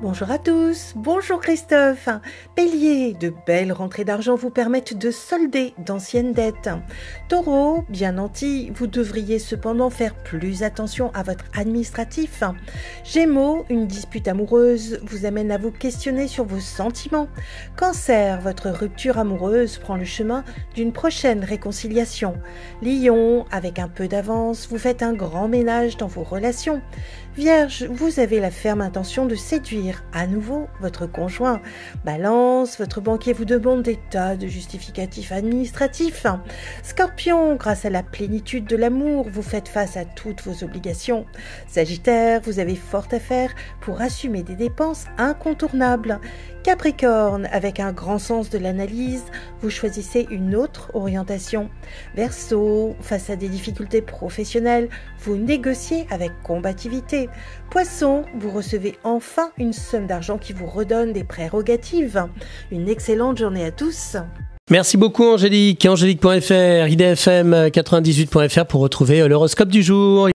Bonjour à tous, bonjour Christophe. Bélier, de belles rentrées d'argent vous permettent de solder d'anciennes dettes. Taureau, bien nanti, vous devriez cependant faire plus attention à votre administratif. Gémeaux, une dispute amoureuse vous amène à vous questionner sur vos sentiments. Cancer, votre rupture amoureuse prend le chemin d'une prochaine réconciliation. Lion, avec un peu d'avance, vous faites un grand ménage dans vos relations. Vierge, vous avez la ferme intention de séduire à nouveau votre conjoint. Balance, votre banquier vous demande des tas de justificatifs administratifs. Scorpion, grâce à la plénitude de l'amour, vous faites face à toutes vos obligations. Sagittaire, vous avez fort à faire pour assumer des dépenses incontournables. Capricorne, avec un grand sens de l'analyse, vous choisissez une autre orientation. Verseau, face à des difficultés professionnelles, vous négociez avec combativité. Poisson, vous recevez enfin une somme d'argent qui vous redonne des prérogatives. Une excellente journée à tous. Merci beaucoup Angélique. Angélique.fr, idfm98.fr pour retrouver l'horoscope du jour.